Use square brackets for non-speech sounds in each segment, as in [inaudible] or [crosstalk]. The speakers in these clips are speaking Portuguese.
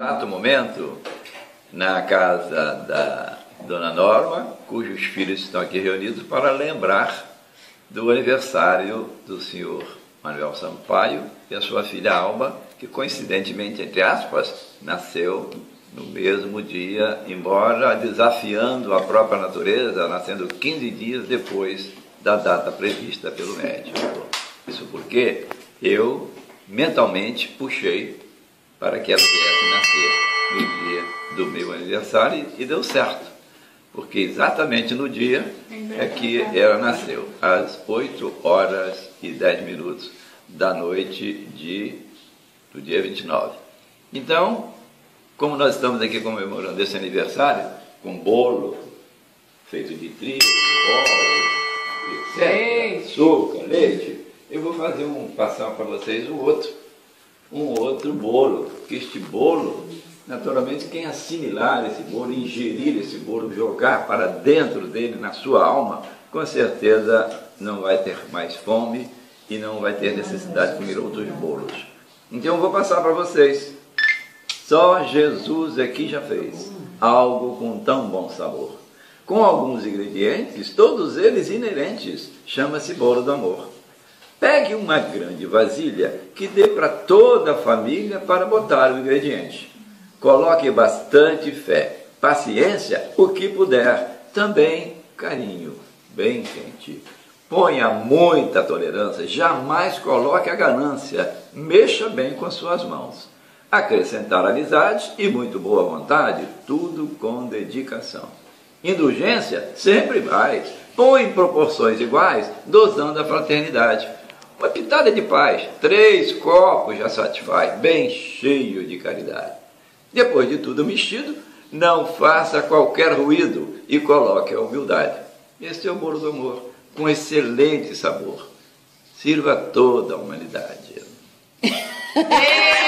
Exato momento, na casa da Dona Norma, cujos filhos estão aqui reunidos para lembrar do aniversário do senhor Manuel Sampaio e a sua filha Alba, que coincidentemente, entre aspas, nasceu no mesmo dia, embora desafiando a própria natureza, nascendo 15 dias depois da data prevista pelo médico. Isso porque eu mentalmente puxei para que ela viesse nascer no dia do meu aniversário e deu certo. Porque exatamente no dia é que ela nasceu, às 8 horas e 10 minutos da noite de, do dia 29. Então, como nós estamos aqui comemorando esse aniversário, com bolo feito de trigo, óleo, etc., açúcar, leite, eu vou fazer um, passar para vocês um outro, um outro bolo, que este bolo, naturalmente, quem assimilar esse bolo, ingerir esse bolo, jogar para dentro dele, na sua alma, com certeza não vai ter mais fome e não vai ter necessidade de comer outros bolos. Então eu vou passar para vocês. Só Jesus aqui já fez algo com tão bom sabor. Com alguns ingredientes, todos eles inerentes, chama-se bolo do amor. Pegue uma grande vasilha que dê para toda a família para botar o ingrediente. Coloque bastante fé, paciência, o que puder, também carinho, bem quente. Ponha muita tolerância, jamais coloque a ganância, mexa bem com as suas mãos. Acrescentar amizade e muito boa vontade, tudo com dedicação. Indulgência sempre vai, põe em proporções iguais, dosando a fraternidade. Uma pitada de paz, três copos já satisfaz, bem cheio de caridade. Depois de tudo mexido, não faça qualquer ruído e coloque a humildade. Este é o bolo do amor com excelente sabor. Sirva toda a humanidade. [laughs]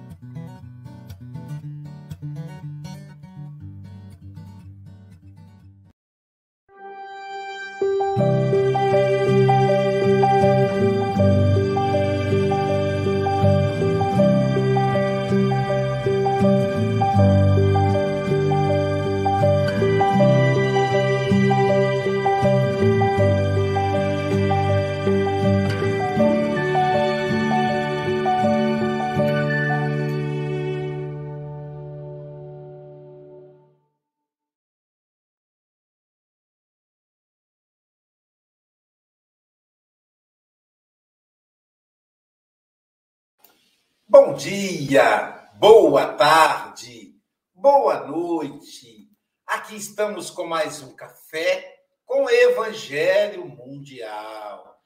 Bom dia, boa tarde, boa noite. Aqui estamos com mais um café com Evangelho Mundial.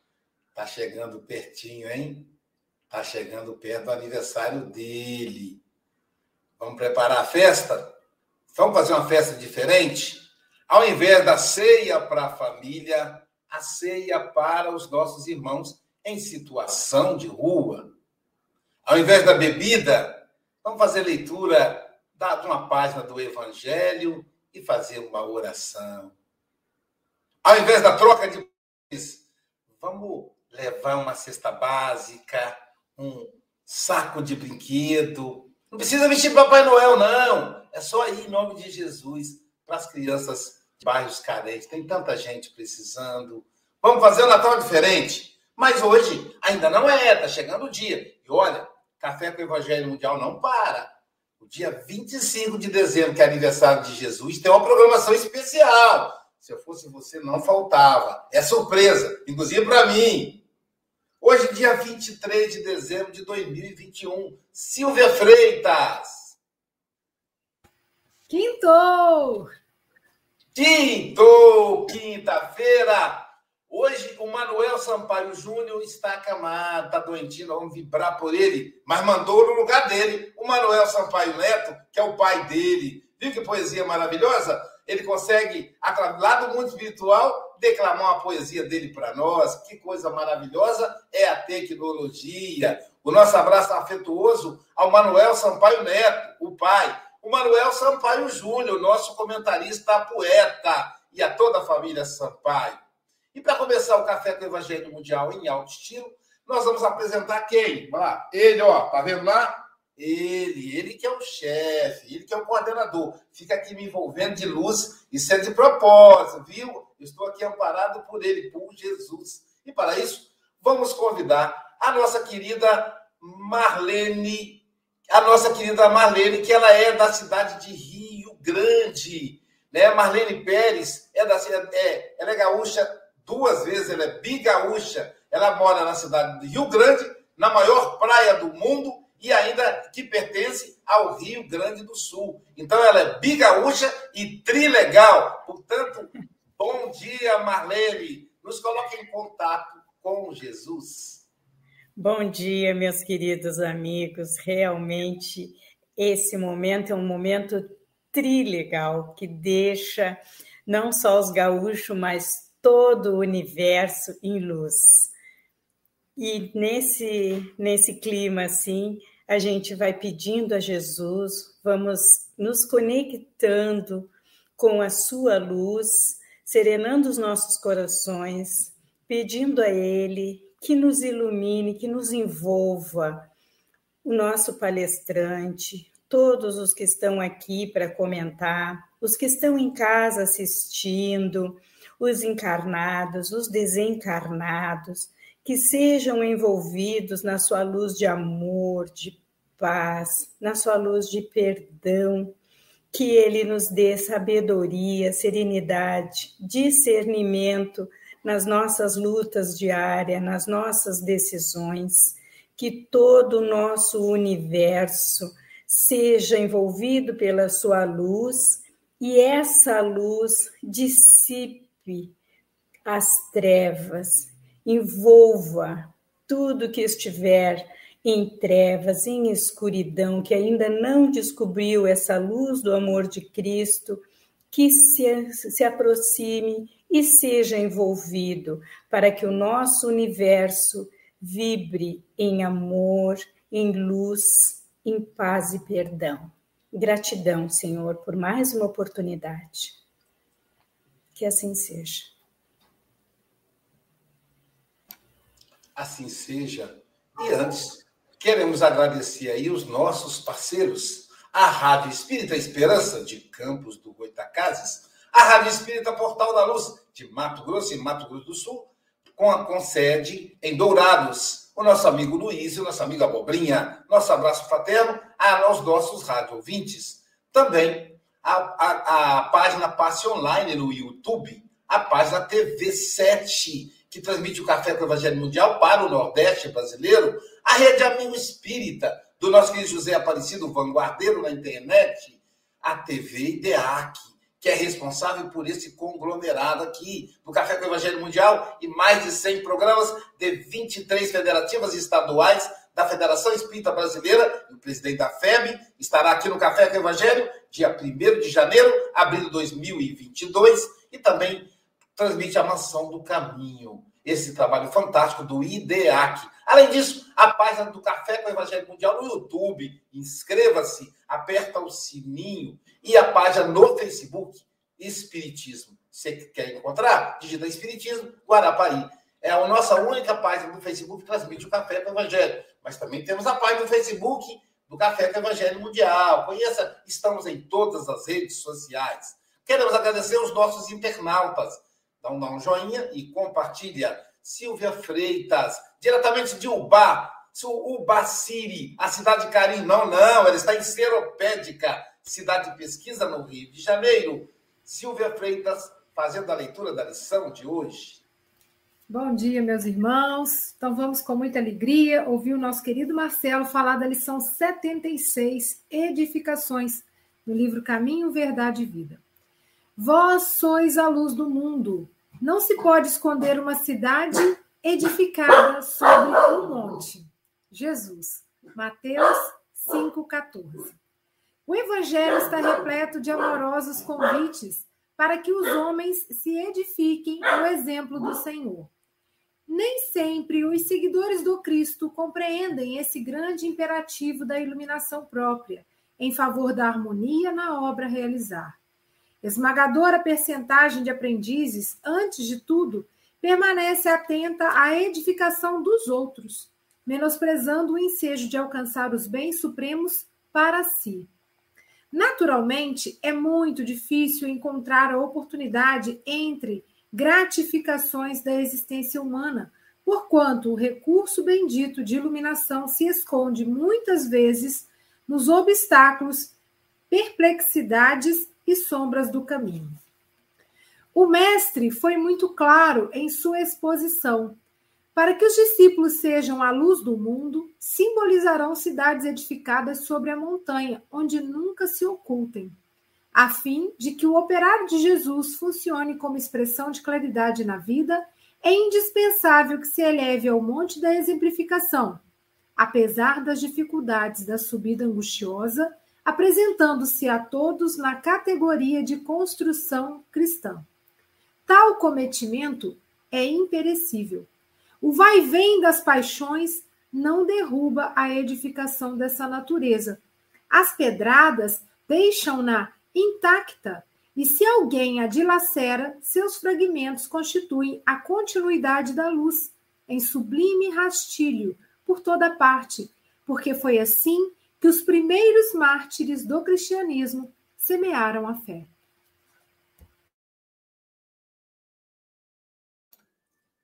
Tá chegando pertinho, hein? Tá chegando perto do aniversário dele. Vamos preparar a festa? Vamos fazer uma festa diferente? Ao invés da ceia para a família, a ceia para os nossos irmãos em situação de rua ao invés da bebida, vamos fazer leitura de uma página do Evangelho e fazer uma oração. ao invés da troca de vamos levar uma cesta básica, um saco de brinquedo. Não precisa vestir Papai Noel, não. É só ir em nome de Jesus para as crianças de bairros carentes. Tem tanta gente precisando. Vamos fazer o Natal diferente. Mas hoje ainda não é, está chegando o dia. E olha, Café com o Evangelho Mundial não para. O dia 25 de dezembro, que é aniversário de Jesus, tem uma programação especial. Se eu fosse você, não faltava. É surpresa, inclusive para mim. Hoje, dia 23 de dezembro de 2021. Silvia Freitas. Quintou! Quintou! Quinta-feira! Hoje o Manuel Sampaio Júnior está acamado, está doentinho, vamos vibrar por ele, mas mandou no lugar dele o Manuel Sampaio Neto, que é o pai dele. Viu que poesia maravilhosa? Ele consegue, lá do mundo espiritual, declamar uma poesia dele para nós. Que coisa maravilhosa é a tecnologia. O nosso abraço afetuoso ao Manuel Sampaio Neto, o pai. O Manuel Sampaio Júnior, nosso comentarista poeta, e a toda a família Sampaio. E para começar o Café com o Evangelho Mundial em alto estilo, nós vamos apresentar quem? Vamos lá. Ele, ó, tá vendo lá? Ele, ele que é o chefe, ele que é o coordenador. Fica aqui me envolvendo de luz, isso é de propósito, viu? Estou aqui amparado por ele, por Jesus. E para isso, vamos convidar a nossa querida Marlene, a nossa querida Marlene, que ela é da cidade de Rio Grande. Né? Marlene Pérez é da é, ela é gaúcha duas vezes, ela é bigaúcha, ela mora na cidade de Rio Grande, na maior praia do mundo e ainda que pertence ao Rio Grande do Sul. Então ela é bigaúcha e trilegal. Portanto, [laughs] bom dia, Marlene. Nos coloque em contato com Jesus. Bom dia, meus queridos amigos. Realmente, esse momento é um momento trilegal que deixa não só os gaúchos, mas todo o universo em luz. E nesse, nesse clima assim, a gente vai pedindo a Jesus, vamos nos conectando com a sua luz, serenando os nossos corações, pedindo a Ele que nos ilumine, que nos envolva, o nosso palestrante, todos os que estão aqui para comentar, os que estão em casa assistindo, os encarnados, os desencarnados, que sejam envolvidos na sua luz de amor, de paz, na sua luz de perdão, que ele nos dê sabedoria, serenidade, discernimento nas nossas lutas diárias, nas nossas decisões, que todo o nosso universo seja envolvido pela sua luz e essa luz dissipe as trevas, envolva tudo que estiver em trevas, em escuridão, que ainda não descobriu essa luz do amor de Cristo, que se, se aproxime e seja envolvido, para que o nosso universo vibre em amor, em luz, em paz e perdão. Gratidão, Senhor, por mais uma oportunidade. Que assim seja. Assim seja. E antes, queremos agradecer aí os nossos parceiros, a Rádio Espírita Esperança, de Campos do Goitacazes, a Rádio Espírita Portal da Luz, de Mato Grosso e Mato Grosso do Sul, com, a, com sede em Dourados, o nosso amigo Luiz e o nosso amigo Abobrinha. Nosso abraço fraterno aos nossos rádio ouvintes. Também a, a, a página Passe Online no YouTube, a página TV7, que transmite o Café com o Evangelho Mundial para o Nordeste brasileiro, a Rede Amigo Espírita, do nosso querido José Aparecido, vanguardeiro na internet, a TV IDEAC, que é responsável por esse conglomerado aqui do Café com o Evangelho Mundial e mais de 100 programas de 23 federativas estaduais da Federação Espírita Brasileira, o presidente da FEB, estará aqui no Café com o Evangelho, dia 1 de janeiro, abril de 2022, e também transmite a Mansão do Caminho, esse trabalho fantástico do IDEAC. Além disso, a página do Café com o Evangelho Mundial no YouTube. Inscreva-se, aperta o sininho e a página no Facebook, Espiritismo. Você quer encontrar? Digita Espiritismo, Guarapari. É a nossa única página do Facebook que transmite o Café com o Evangelho. Mas também temos a página do Facebook do Café com Evangelho Mundial. Conheça, estamos em todas as redes sociais. Queremos agradecer os nossos internautas. Então, dá um joinha e compartilha. Silvia Freitas, diretamente de Ubá, Ubaciri, a cidade de Carim. Não, não, ela está em Seropédica, cidade de pesquisa no Rio de Janeiro. Silvia Freitas, fazendo a leitura da lição de hoje. Bom dia, meus irmãos. Então vamos com muita alegria ouvir o nosso querido Marcelo falar da lição 76, Edificações, no livro Caminho, Verdade e Vida. Vós sois a luz do mundo. Não se pode esconder uma cidade edificada sobre um monte. Jesus, Mateus 5,14. O Evangelho está repleto de amorosos convites para que os homens se edifiquem no exemplo do Senhor. Nem sempre os seguidores do Cristo compreendem esse grande imperativo da iluminação própria, em favor da harmonia na obra a realizar. Esmagadora percentagem de aprendizes, antes de tudo, permanece atenta à edificação dos outros, menosprezando o ensejo de alcançar os bens supremos para si. Naturalmente, é muito difícil encontrar a oportunidade entre gratificações da existência humana, porquanto o recurso bendito de iluminação se esconde muitas vezes nos obstáculos, perplexidades e sombras do caminho. O mestre foi muito claro em sua exposição. Para que os discípulos sejam a luz do mundo, simbolizarão cidades edificadas sobre a montanha, onde nunca se ocultem a fim de que o operário de Jesus funcione como expressão de claridade na vida, é indispensável que se eleve ao monte da exemplificação, apesar das dificuldades da subida angustiosa, apresentando-se a todos na categoria de construção cristã. Tal cometimento é imperecível. O vai-vem das paixões não derruba a edificação dessa natureza. As pedradas deixam-na intacta, e se alguém a dilacera, seus fragmentos constituem a continuidade da luz, em sublime rastilho, por toda parte, porque foi assim que os primeiros mártires do cristianismo semearam a fé.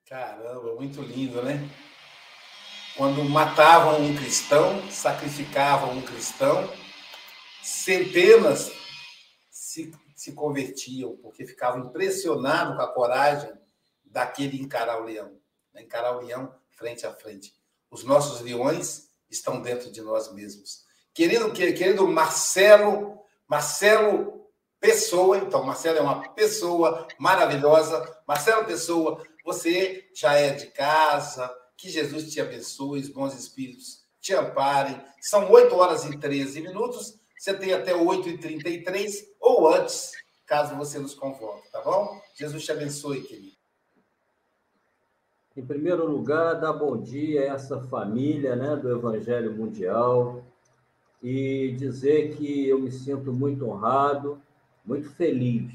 Caramba, muito lindo, né? Quando matavam um cristão, sacrificavam um cristão, centenas se, se convertiam, porque ficavam impressionados com a coragem daquele encarar o leão, né? encarar o leão frente a frente. Os nossos leões estão dentro de nós mesmos. Querido, querido Marcelo, Marcelo Pessoa, então, Marcelo é uma pessoa maravilhosa. Marcelo Pessoa, você já é de casa, que Jesus te abençoe, os bons espíritos te amparem. São 8 horas e 13 minutos. Você tem até 8h33 ou antes, caso você nos convoque, tá bom? Jesus te abençoe, querido. Em primeiro lugar, dar bom dia a essa família né, do Evangelho Mundial e dizer que eu me sinto muito honrado, muito feliz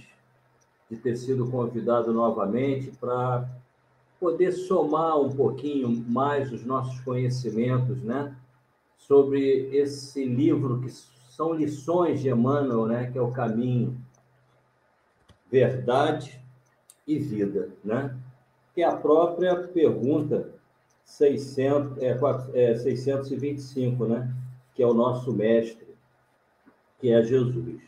de ter sido convidado novamente para poder somar um pouquinho mais os nossos conhecimentos né, sobre esse livro que são lições de Emmanuel, né, que é o caminho, verdade e vida, né? Que é a própria pergunta 600, é, é, 625, né? Que é o nosso mestre, que é Jesus.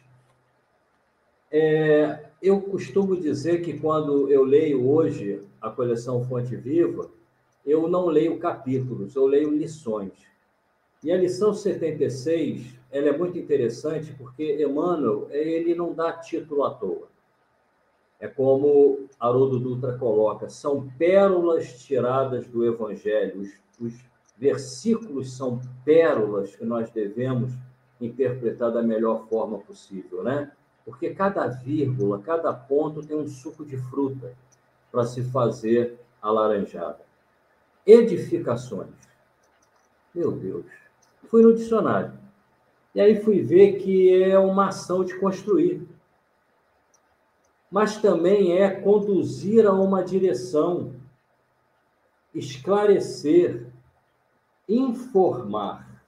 É, eu costumo dizer que quando eu leio hoje a coleção Fonte Viva, eu não leio capítulos, eu leio lições. E a lição 76 ela é muito interessante porque Emmanuel ele não dá título à toa. É como Haroldo Dutra coloca, são pérolas tiradas do Evangelho. Os, os versículos são pérolas que nós devemos interpretar da melhor forma possível, né? Porque cada vírgula, cada ponto tem um suco de fruta para se fazer a laranjada. Edificações. Meu Deus. Fui no dicionário. E aí fui ver que é uma ação de construir. mas também é conduzir a uma direção, esclarecer, informar.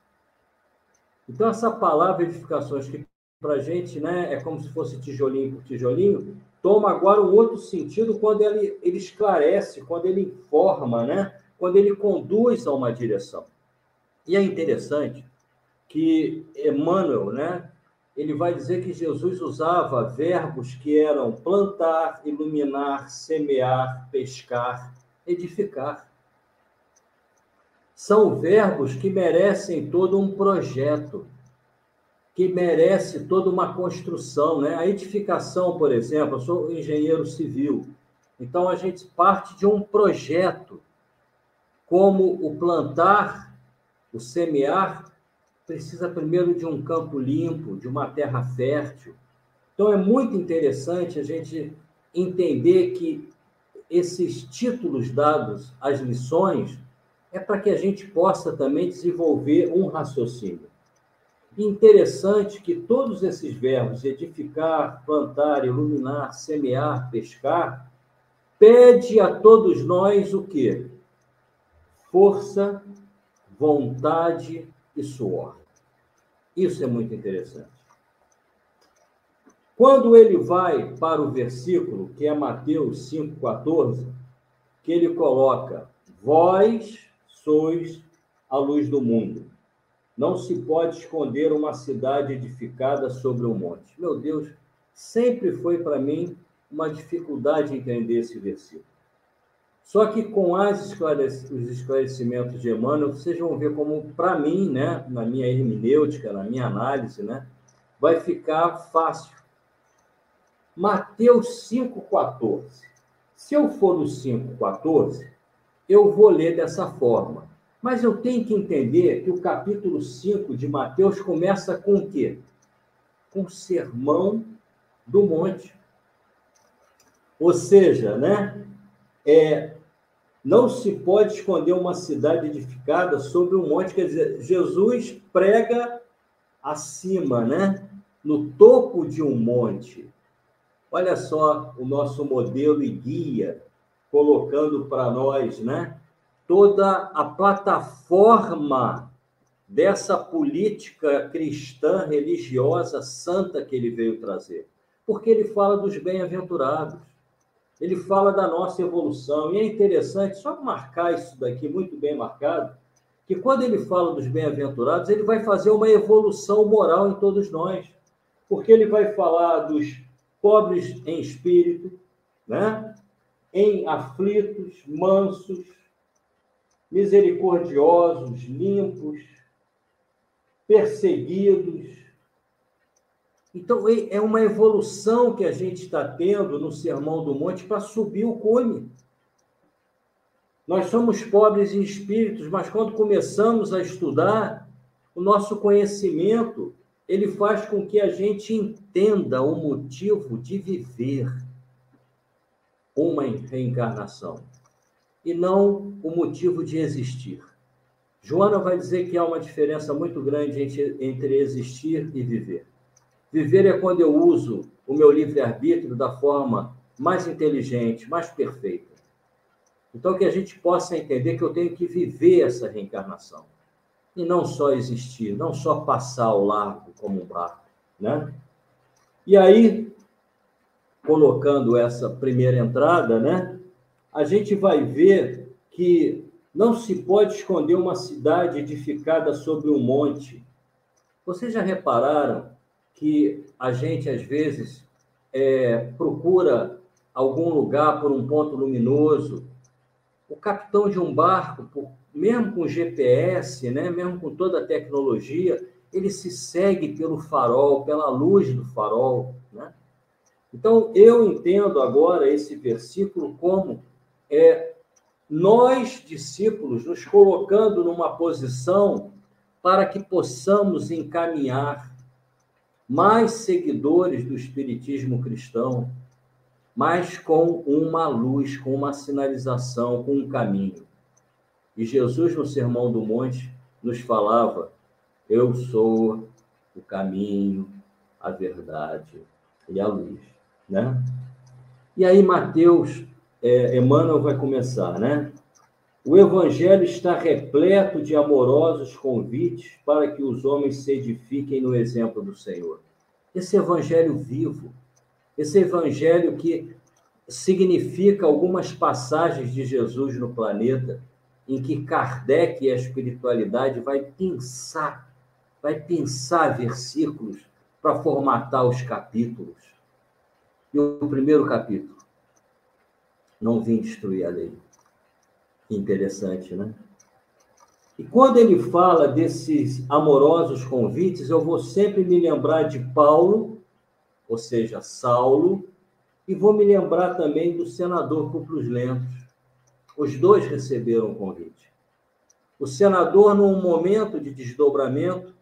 Então, essa palavra edificações, que para a gente né, é como se fosse tijolinho por tijolinho, toma agora um outro sentido quando ele, ele esclarece, quando ele informa, né? quando ele conduz a uma direção. E é interessante que Emmanuel, né, ele vai dizer que Jesus usava verbos que eram plantar, iluminar, semear, pescar, edificar. São verbos que merecem todo um projeto, que merece toda uma construção, né? A edificação, por exemplo, eu sou engenheiro civil, então a gente parte de um projeto, como o plantar, o semear, precisa primeiro de um campo limpo, de uma terra fértil. Então é muito interessante a gente entender que esses títulos dados às lições é para que a gente possa também desenvolver um raciocínio. Interessante que todos esses verbos, edificar, plantar, iluminar, semear, pescar, pede a todos nós o quê? Força, vontade e suor. Isso é muito interessante. Quando ele vai para o versículo, que é Mateus 5,14, que ele coloca: Vós sois a luz do mundo. Não se pode esconder uma cidade edificada sobre um monte. Meu Deus, sempre foi para mim uma dificuldade entender esse versículo. Só que com as os esclarecimentos de Emmanuel, vocês vão ver como, para mim, né, na minha hermenêutica, na minha análise, né, vai ficar fácil. Mateus 5,14. Se eu for no 5,14, eu vou ler dessa forma. Mas eu tenho que entender que o capítulo 5 de Mateus começa com o quê? Com o sermão do monte. Ou seja, né? É, não se pode esconder uma cidade edificada sobre um monte. Quer dizer, Jesus prega acima, né? No topo de um monte. Olha só o nosso modelo e guia colocando para nós, né? toda a plataforma dessa política cristã, religiosa, santa que ele veio trazer. Porque ele fala dos bem-aventurados, ele fala da nossa evolução. E é interessante, só marcar isso daqui, muito bem marcado, que quando ele fala dos bem-aventurados, ele vai fazer uma evolução moral em todos nós. Porque ele vai falar dos pobres em espírito, né? em aflitos, mansos, misericordiosos, limpos, perseguidos. Então, é uma evolução que a gente está tendo no Sermão do Monte para subir o cume. Nós somos pobres em espíritos, mas quando começamos a estudar, o nosso conhecimento ele faz com que a gente entenda o motivo de viver uma reencarnação e não o motivo de existir. Joana vai dizer que há uma diferença muito grande entre, entre existir e viver. Viver é quando eu uso o meu livre-arbítrio da forma mais inteligente, mais perfeita. Então, que a gente possa entender que eu tenho que viver essa reencarnação. E não só existir, não só passar ao largo como um barco. Né? E aí, colocando essa primeira entrada, né? a gente vai ver que não se pode esconder uma cidade edificada sobre um monte. Vocês já repararam que a gente, às vezes, é, procura algum lugar por um ponto luminoso? O capitão de um barco, mesmo com GPS, né, mesmo com toda a tecnologia, ele se segue pelo farol, pela luz do farol. Né? Então, eu entendo agora esse versículo como é, nós, discípulos, nos colocando numa posição para que possamos encaminhar mais seguidores do Espiritismo cristão, mas com uma luz, com uma sinalização, com um caminho. E Jesus, no Sermão do Monte, nos falava: Eu sou o caminho, a verdade e a luz. Né? E aí, Mateus, é, Emmanuel vai começar, né? O Evangelho está repleto de amorosos convites para que os homens se edifiquem no exemplo do Senhor. Esse Evangelho vivo, esse Evangelho que significa algumas passagens de Jesus no planeta, em que Kardec e a espiritualidade vai pensar, vai pensar versículos para formatar os capítulos. E o primeiro capítulo, não vim destruir a lei. Interessante, né? E quando ele fala desses amorosos convites, eu vou sempre me lembrar de Paulo, ou seja, Saulo, e vou me lembrar também do senador Publius Lentos. Os dois receberam o convite. O senador, num momento de desdobramento,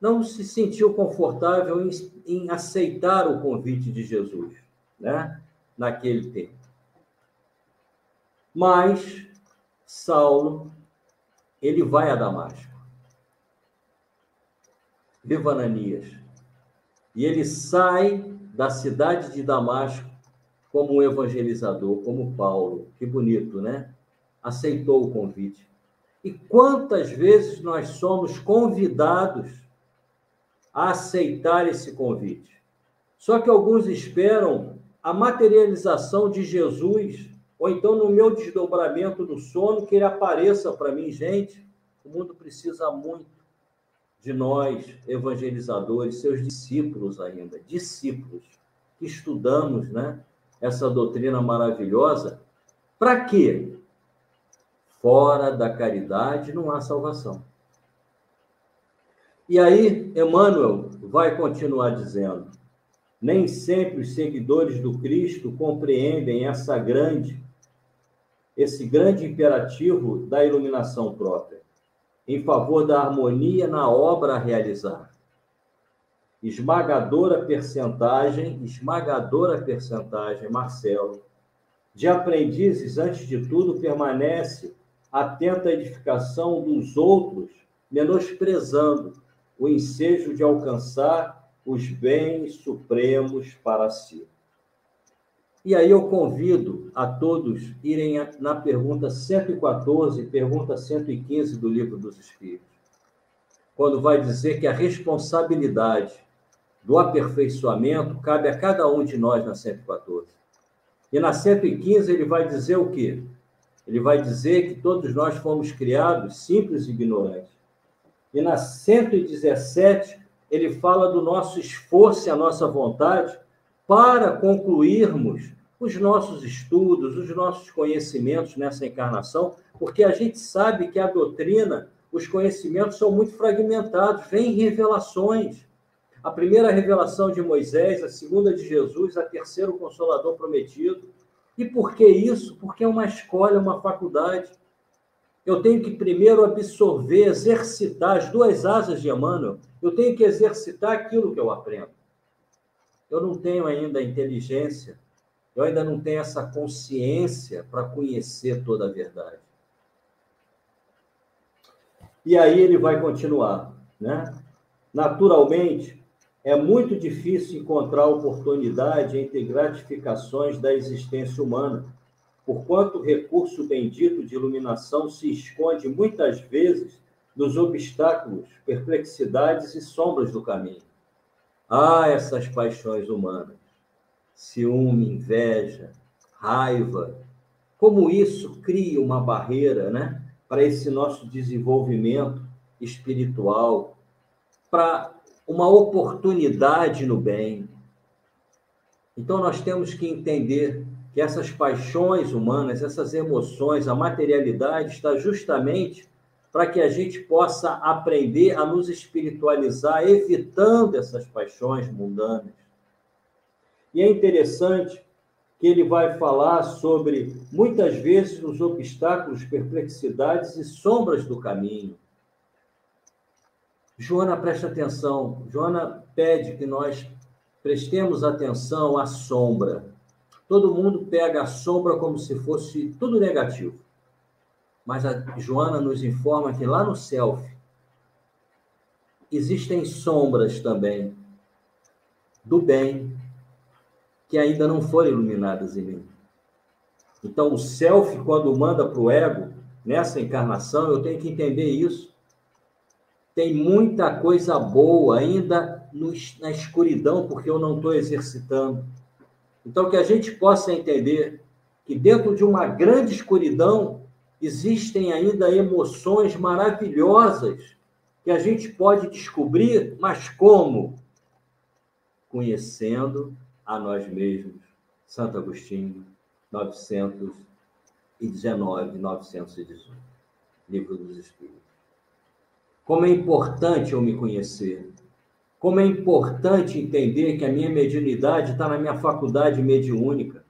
não se sentiu confortável em, em aceitar o convite de Jesus, né? naquele tempo. Mas Saulo, ele vai a Damasco. Viva Ananias. E ele sai da cidade de Damasco como um evangelizador, como Paulo. Que bonito, né? Aceitou o convite. E quantas vezes nós somos convidados a aceitar esse convite? Só que alguns esperam a materialização de Jesus ou então no meu desdobramento do sono, que ele apareça para mim, gente. O mundo precisa muito de nós, evangelizadores, seus discípulos ainda, discípulos, que estudamos né, essa doutrina maravilhosa. Para quê? Fora da caridade não há salvação. E aí, Emmanuel vai continuar dizendo: nem sempre os seguidores do Cristo compreendem essa grande esse grande imperativo da iluminação própria, em favor da harmonia na obra a realizar. Esmagadora percentagem, esmagadora percentagem, Marcelo, de aprendizes, antes de tudo, permanece atenta à edificação dos outros, menosprezando o ensejo de alcançar os bens supremos para si. E aí eu convido a todos irem na pergunta 114, pergunta 115 do Livro dos Espíritos, quando vai dizer que a responsabilidade do aperfeiçoamento cabe a cada um de nós na 114. E na 115 ele vai dizer o quê? Ele vai dizer que todos nós fomos criados simples e ignorantes. E na 117 ele fala do nosso esforço e a nossa vontade para concluirmos os nossos estudos, os nossos conhecimentos nessa encarnação, porque a gente sabe que a doutrina, os conhecimentos são muito fragmentados, vem revelações. A primeira revelação de Moisés, a segunda de Jesus, a terceira o Consolador prometido. E por que isso? Porque é uma escola, é uma faculdade. Eu tenho que primeiro absorver, exercitar as duas asas de Emmanuel. Eu tenho que exercitar aquilo que eu aprendo. Eu não tenho ainda a inteligência eu ainda não tenho essa consciência para conhecer toda a verdade. E aí ele vai continuar, né? Naturalmente, é muito difícil encontrar oportunidade entre gratificações da existência humana, porquanto o recurso bendito de iluminação se esconde muitas vezes nos obstáculos, perplexidades e sombras do caminho. Ah, essas paixões humanas! ciúme, inveja, raiva, como isso cria uma barreira, né, para esse nosso desenvolvimento espiritual, para uma oportunidade no bem. Então nós temos que entender que essas paixões humanas, essas emoções, a materialidade está justamente para que a gente possa aprender a nos espiritualizar, evitando essas paixões mundanas. E é interessante que ele vai falar sobre, muitas vezes, os obstáculos, perplexidades e sombras do caminho. Joana presta atenção. Joana pede que nós prestemos atenção à sombra. Todo mundo pega a sombra como se fosse tudo negativo. Mas a Joana nos informa que lá no self existem sombras também do bem, que ainda não foram iluminadas em mim. Então, o self, quando manda para o ego, nessa encarnação, eu tenho que entender isso. Tem muita coisa boa ainda no, na escuridão, porque eu não estou exercitando. Então, que a gente possa entender que dentro de uma grande escuridão existem ainda emoções maravilhosas que a gente pode descobrir, mas como? Conhecendo a nós mesmos. Santo Agostinho, 919, 918. Livro dos Espíritos. Como é importante eu me conhecer. Como é importante entender que a minha mediunidade está na minha faculdade mediúnica.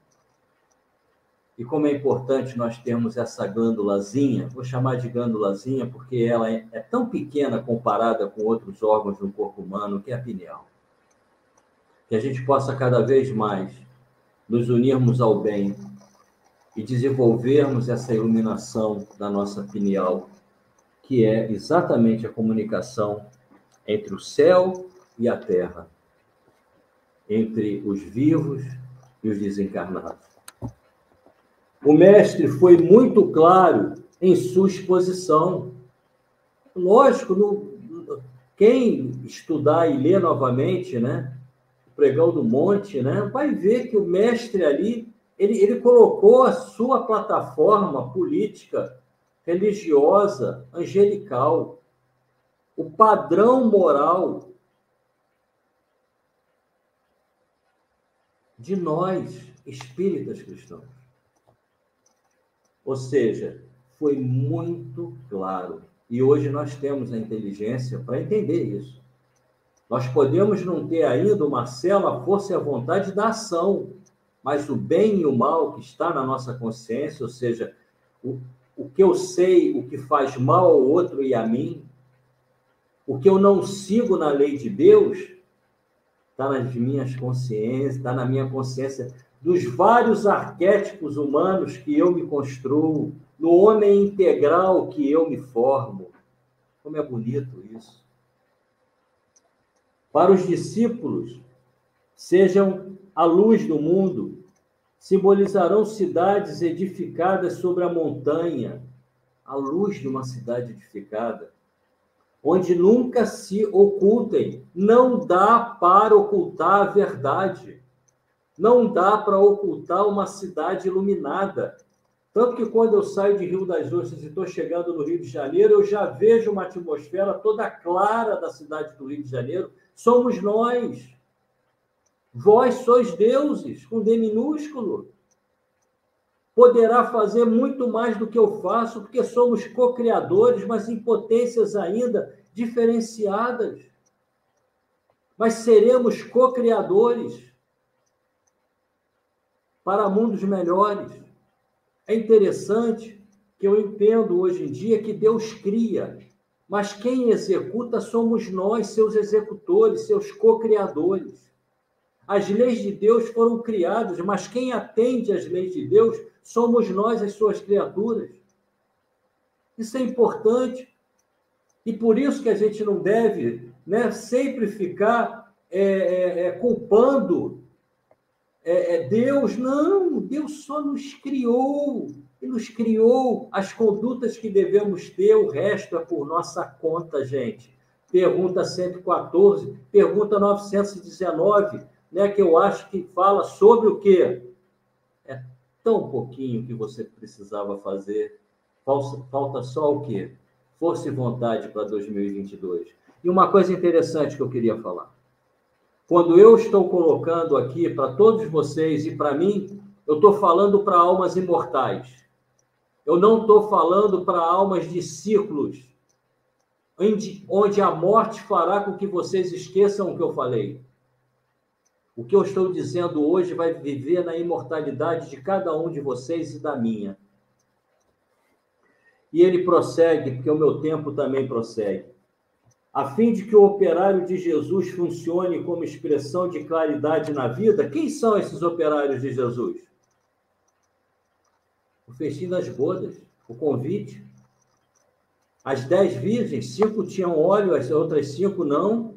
E como é importante nós termos essa glândulazinha, vou chamar de glândulazinha porque ela é, é tão pequena comparada com outros órgãos do corpo humano, que é a pineal. Que a gente possa cada vez mais nos unirmos ao bem e desenvolvermos essa iluminação da nossa pineal, que é exatamente a comunicação entre o céu e a terra, entre os vivos e os desencarnados. O mestre foi muito claro em sua exposição. Lógico, no, quem estudar e ler novamente, né, o Pregão do Monte, né, vai ver que o mestre ali, ele, ele colocou a sua plataforma política, religiosa, angelical, o padrão moral de nós, espíritas cristãos. Ou seja, foi muito claro. E hoje nós temos a inteligência para entender isso. Nós podemos não ter ainda, Marcelo, a força e a vontade da ação, mas o bem e o mal que está na nossa consciência, ou seja, o, o que eu sei, o que faz mal ao outro e a mim, o que eu não sigo na lei de Deus, está nas minhas consciências, está na minha consciência dos vários arquétipos humanos que eu me construo, no homem integral que eu me formo. Como é bonito isso. Para os discípulos, sejam a luz do mundo, simbolizarão cidades edificadas sobre a montanha, a luz de uma cidade edificada, onde nunca se ocultem, não dá para ocultar a verdade. Não dá para ocultar uma cidade iluminada. Tanto que quando eu saio de Rio das Ostras e estou chegando no Rio de Janeiro, eu já vejo uma atmosfera toda clara da cidade do Rio de Janeiro. Somos nós. Vós sois deuses, com D minúsculo. Poderá fazer muito mais do que eu faço, porque somos co-criadores, mas em potências ainda diferenciadas. Mas seremos co-criadores para mundos melhores. É interessante que eu entendo hoje em dia que Deus cria, mas quem executa somos nós, seus executores, seus co-criadores. As leis de Deus foram criadas, mas quem atende às leis de Deus somos nós, as suas criaturas. Isso é importante. E por isso que a gente não deve né, sempre ficar é, é, é culpando é, é Deus. Não, Deus só nos criou. E nos criou as condutas que devemos ter, o resto é por nossa conta, gente. Pergunta 114, pergunta 919, né, que eu acho que fala sobre o quê? É tão pouquinho que você precisava fazer. Falta só o quê? Força e vontade para 2022. E uma coisa interessante que eu queria falar. Quando eu estou colocando aqui para todos vocês e para mim, eu estou falando para almas imortais. Eu não estou falando para almas de ciclos, onde, onde a morte fará com que vocês esqueçam o que eu falei. O que eu estou dizendo hoje vai viver na imortalidade de cada um de vocês e da minha. E ele prossegue, porque o meu tempo também prossegue a fim de que o operário de Jesus funcione como expressão de claridade na vida, quem são esses operários de Jesus? O festim das bodas, o convite. As dez virgens, cinco tinham óleo, as outras cinco não.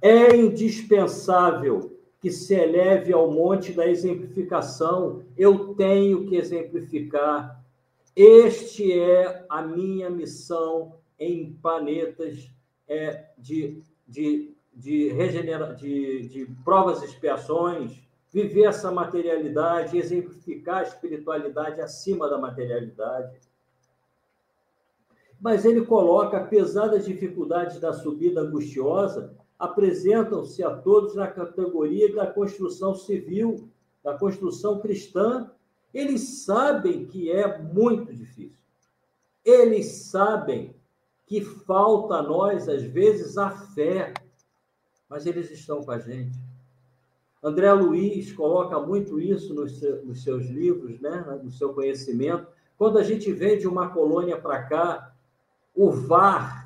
É indispensável que se eleve ao monte da exemplificação. Eu tenho que exemplificar. Este é a minha missão em planetas é, de, de, de, regenera, de, de provas e expiações, viver essa materialidade, exemplificar a espiritualidade acima da materialidade. Mas ele coloca, apesar das dificuldades da subida angustiosa, apresentam-se a todos na categoria da construção civil, da construção cristã. Eles sabem que é muito difícil. Eles sabem que falta a nós, às vezes, a fé, mas eles estão com a gente. André Luiz coloca muito isso nos, seus livros, né? no seu conhecimento. Quando a gente vem de uma colônia para cá, o VAR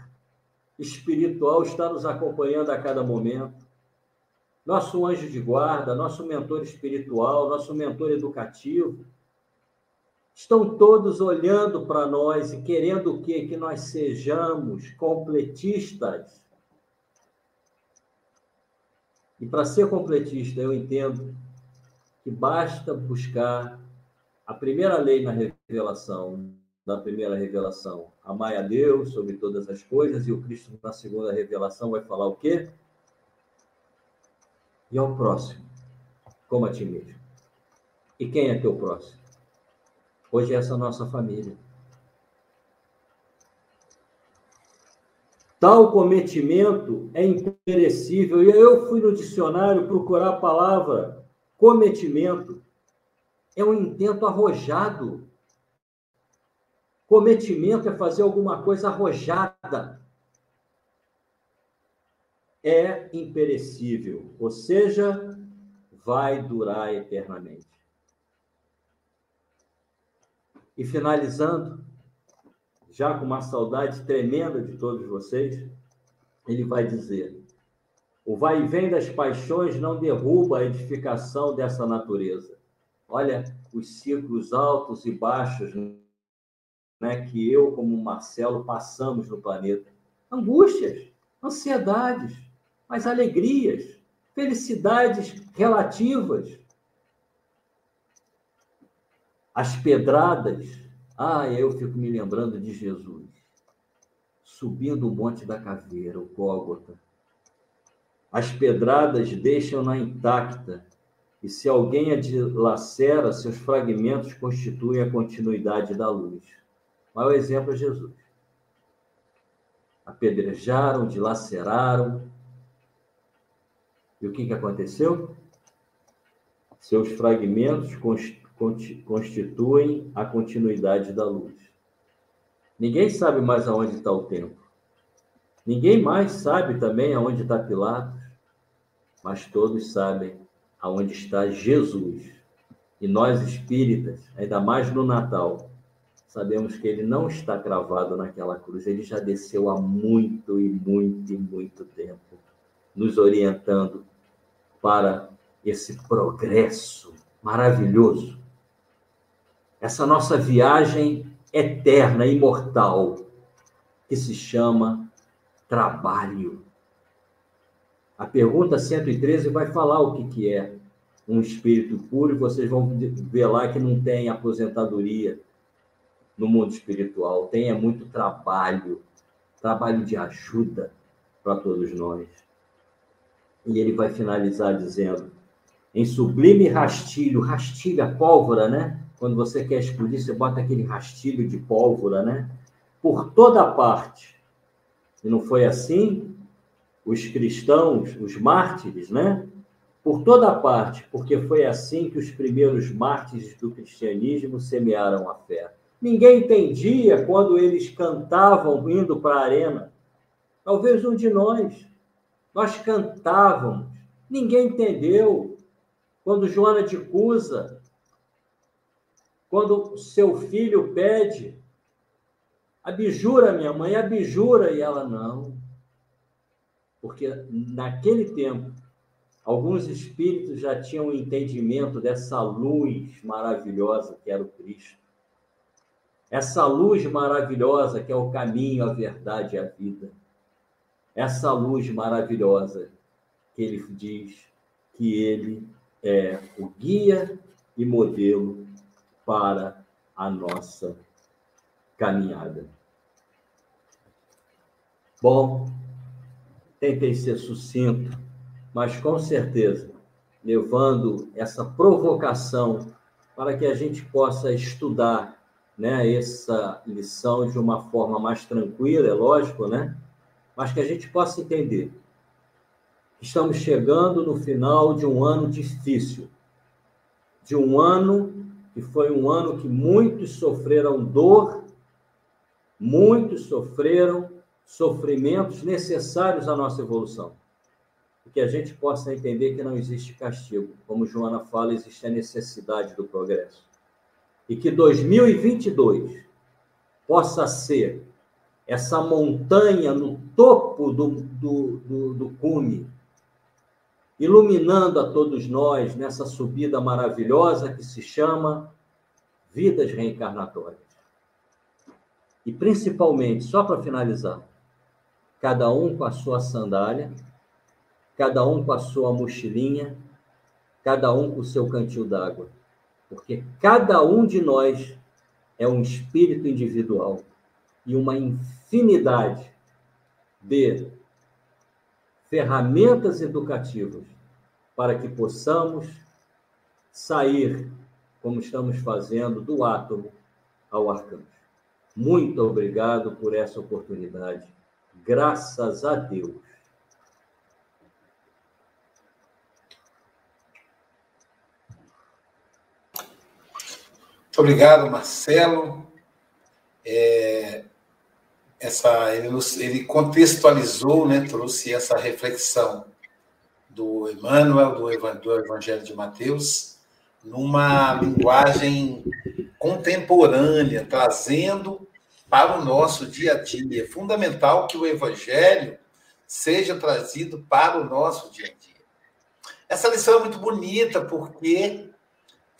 espiritual está nos acompanhando a cada momento. Nosso anjo de guarda, nosso mentor espiritual, nosso mentor educativo, estão todos olhando para nós e querendo o quê? Que nós sejamos completistas. E para ser completista, eu entendo que basta buscar a primeira lei na revelação, da primeira revelação, amai a Deus sobre todas as coisas, e o Cristo na segunda revelação vai falar o quê? E ao próximo, como a ti mesmo. E quem é teu próximo? Hoje é essa nossa família. Tal cometimento é imperecível. E eu fui no dicionário procurar a palavra cometimento. É um intento arrojado. Cometimento é fazer alguma coisa arrojada. É imperecível, ou seja, vai durar eternamente. E finalizando, já com uma saudade tremenda de todos vocês, ele vai dizer: o vai e vem das paixões não derruba a edificação dessa natureza. Olha os ciclos altos e baixos né, que eu, como Marcelo, passamos no planeta. Angústias, ansiedades, mas alegrias, felicidades relativas, as pedradas. Ah, eu fico me lembrando de Jesus subindo o Monte da Caveira, o Gólgota. As pedradas deixam-na intacta, e se alguém a dilacera, seus fragmentos constituem a continuidade da luz. O maior exemplo é Jesus. Apedrejaram, dilaceraram. E o que, que aconteceu? Seus fragmentos constituem a continuidade da luz. Ninguém sabe mais aonde está o tempo. Ninguém mais sabe também aonde está Pilatos, mas todos sabem aonde está Jesus. E nós espíritas, ainda mais no Natal, sabemos que ele não está cravado naquela cruz, ele já desceu há muito e muito e muito tempo, nos orientando para esse progresso maravilhoso essa nossa viagem eterna, imortal, que se chama trabalho. A pergunta 113 vai falar o que, que é um espírito puro, e vocês vão ver lá que não tem aposentadoria no mundo espiritual, é muito trabalho, trabalho de ajuda para todos nós. E ele vai finalizar dizendo: em sublime rastilho, rastilha pólvora, né? quando você quer explodir, você bota aquele rastilho de pólvora, né? Por toda parte. E não foi assim? Os cristãos, os mártires, né? Por toda parte, porque foi assim que os primeiros mártires do cristianismo semearam a fé. Ninguém entendia quando eles cantavam indo para a arena. Talvez um de nós. Nós cantávamos. Ninguém entendeu. Quando Joana de Cusa quando seu filho pede, abjura minha mãe, abjura, e ela não. Porque naquele tempo, alguns espíritos já tinham entendimento dessa luz maravilhosa que era o Cristo. Essa luz maravilhosa que é o caminho, a verdade e a vida. Essa luz maravilhosa que ele diz que ele é o guia e modelo para a nossa caminhada. Bom, tentei ser sucinto, mas com certeza levando essa provocação para que a gente possa estudar né, essa lição de uma forma mais tranquila, é lógico, né? Mas que a gente possa entender. Estamos chegando no final de um ano difícil, de um ano que foi um ano que muitos sofreram dor, muitos sofreram sofrimentos necessários à nossa evolução. E que a gente possa entender que não existe castigo. Como Joana fala, existe a necessidade do progresso e que 2022 possa ser essa montanha no topo do, do, do, do cume, iluminando a todos nós nessa subida maravilhosa que se chama vidas reencarnatórias. E principalmente, só para finalizar, cada um com a sua sandália, cada um com a sua mochilinha, cada um com o seu cantil d'água porque cada um de nós é um espírito individual e uma infinidade de ferramentas educativas para que possamos sair, como estamos fazendo, do átomo ao arcanjo. Muito obrigado por essa oportunidade. Graças a Deus. Muito obrigado, Marcelo. É, essa, ele, ele, contextualizou, né, trouxe essa reflexão do Emmanuel, do, do Evangelho de Mateus, numa linguagem contemporânea, trazendo para o nosso dia a dia. É fundamental que o Evangelho seja trazido para o nosso dia a dia. Essa lição é muito bonita porque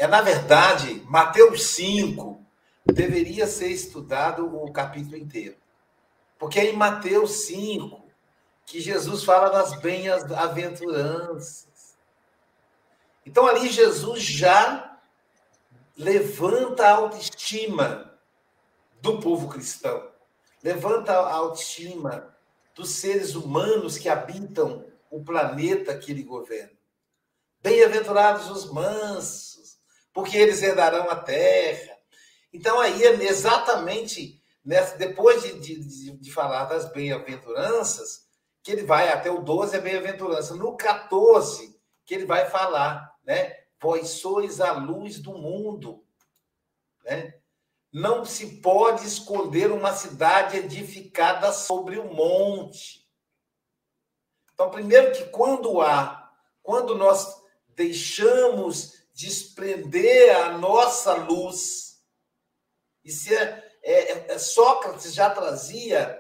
é, na verdade, Mateus 5 deveria ser estudado o capítulo inteiro. Porque é em Mateus 5 que Jesus fala das bem-aventuranças. Então, ali, Jesus já levanta a autoestima do povo cristão, levanta a autoestima dos seres humanos que habitam o planeta que ele governa. Bem-aventurados os mansos porque eles herdarão a terra. Então, aí é exatamente nessa, depois de, de, de falar das bem-aventuranças, que ele vai até o 12 é bem-aventurança. No 14, que ele vai falar, né? Vós sois a luz do mundo. Né? Não se pode esconder uma cidade edificada sobre o um monte. Então, primeiro que quando há, quando nós deixamos desprender a nossa luz. E se é, é, é, Sócrates já trazia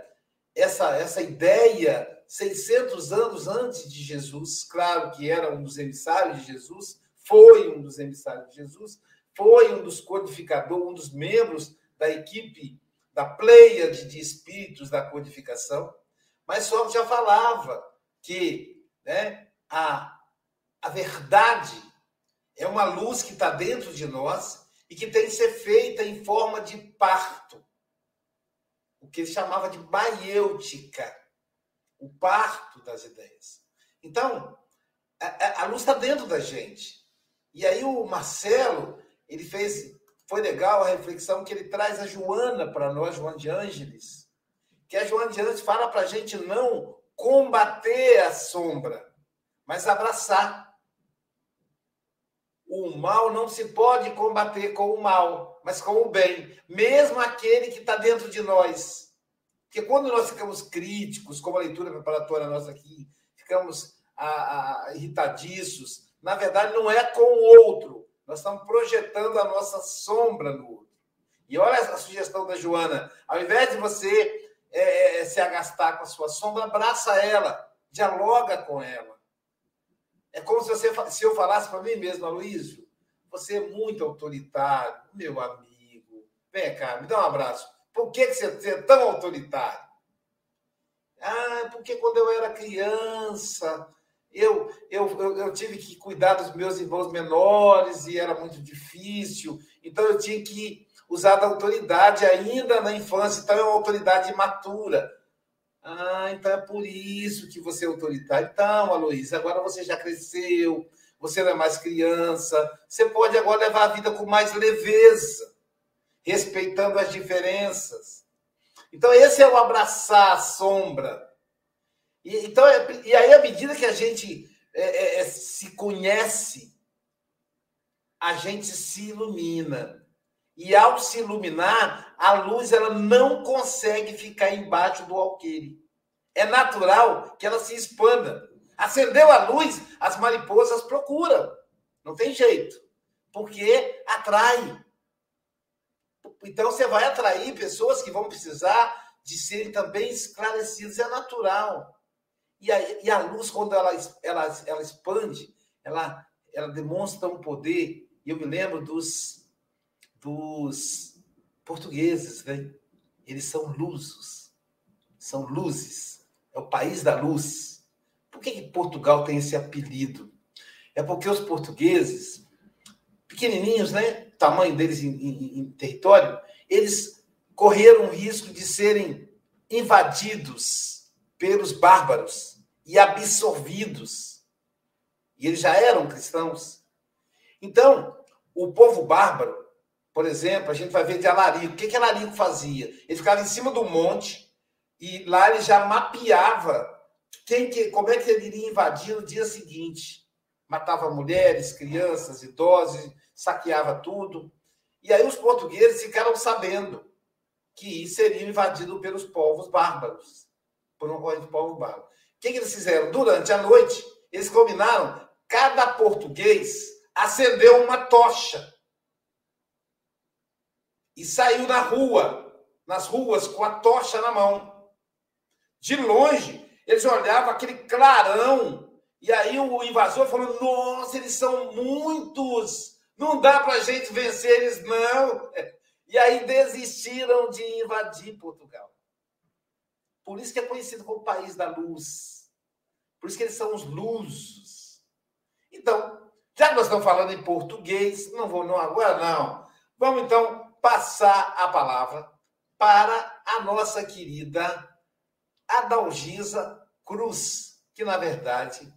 essa, essa ideia 600 anos antes de Jesus, claro que era um dos emissários de Jesus, foi um dos emissários de Jesus, foi um dos codificadores, um dos membros da equipe da pleia de, de espíritos da codificação, mas Sócrates já falava que né, a, a verdade é uma luz que está dentro de nós e que tem que ser feita em forma de parto. O que ele chamava de maiêutica, o parto das ideias. Então, a, a luz está dentro da gente. E aí o Marcelo, ele fez, foi legal a reflexão que ele traz a Joana para nós, Joana de Ângeles, que a Joana de Ângeles fala para a gente não combater a sombra, mas abraçar. O mal não se pode combater com o mal, mas com o bem, mesmo aquele que está dentro de nós. Porque quando nós ficamos críticos, como a leitura preparatória nossa aqui, ficamos a, a, irritadiços, na verdade não é com o outro, nós estamos projetando a nossa sombra no outro. E olha a sugestão da Joana: ao invés de você é, é se agastar com a sua sombra, abraça ela, dialoga com ela. É como se, você, se eu falasse para mim mesmo, Aloysio, você é muito autoritário, meu amigo. Vem cá, me dá um abraço. Por que, você é tão autoritário? Ah, porque quando eu era criança, eu, eu eu, eu, eu, tive que cuidar dos meus irmãos menores e era muito difícil, então eu tinha que usar da autoridade ainda na infância, então é uma autoridade imatura. Ah, então é por isso que você é autoritário. Então, Aloysio, agora você já cresceu, você não é mais criança, você pode agora levar a vida com mais leveza, respeitando as diferenças. Então, esse é o abraçar a sombra. E, então, é, e aí, à medida que a gente é, é, é, se conhece, a gente se ilumina. E ao se iluminar, a luz ela não consegue ficar embaixo do alqueire. É natural que ela se expanda. Acendeu a luz, as mariposas procuram. Não tem jeito. Porque atrai. Então você vai atrair pessoas que vão precisar de serem também esclarecidas. É natural. E a, e a luz, quando ela, ela, ela expande, ela, ela demonstra um poder. Eu me lembro dos, dos portugueses, né? Eles são lusos, são luzes. É o país da luz. Por que, que Portugal tem esse apelido? É porque os portugueses, pequenininhos, né? Tamanho deles em, em, em território, eles correram o risco de serem invadidos pelos bárbaros e absorvidos. E eles já eram cristãos. Então, o povo bárbaro, por exemplo, a gente vai ver de Alarico. O que, que Alarico fazia? Ele ficava em cima do monte e lá ele já mapeava quem que, como é que ele iria invadir no dia seguinte. Matava mulheres, crianças, idosos, saqueava tudo. E aí os portugueses ficaram sabendo que seriam invadidos pelos povos bárbaros por um povo bárbaro. O que, que eles fizeram? Durante a noite, eles combinaram, cada português acendeu uma tocha e saiu na rua, nas ruas, com a tocha na mão. De longe, eles olhavam aquele clarão, e aí o invasor falou: Nossa, eles são muitos, não dá para a gente vencer eles, não. E aí desistiram de invadir Portugal. Por isso que é conhecido como país da luz. Por isso que eles são os lusos. Então, já que nós estamos falando em português, não vou não agora não. Vamos então passar a palavra para a nossa querida Adalgisa Cruz, que na verdade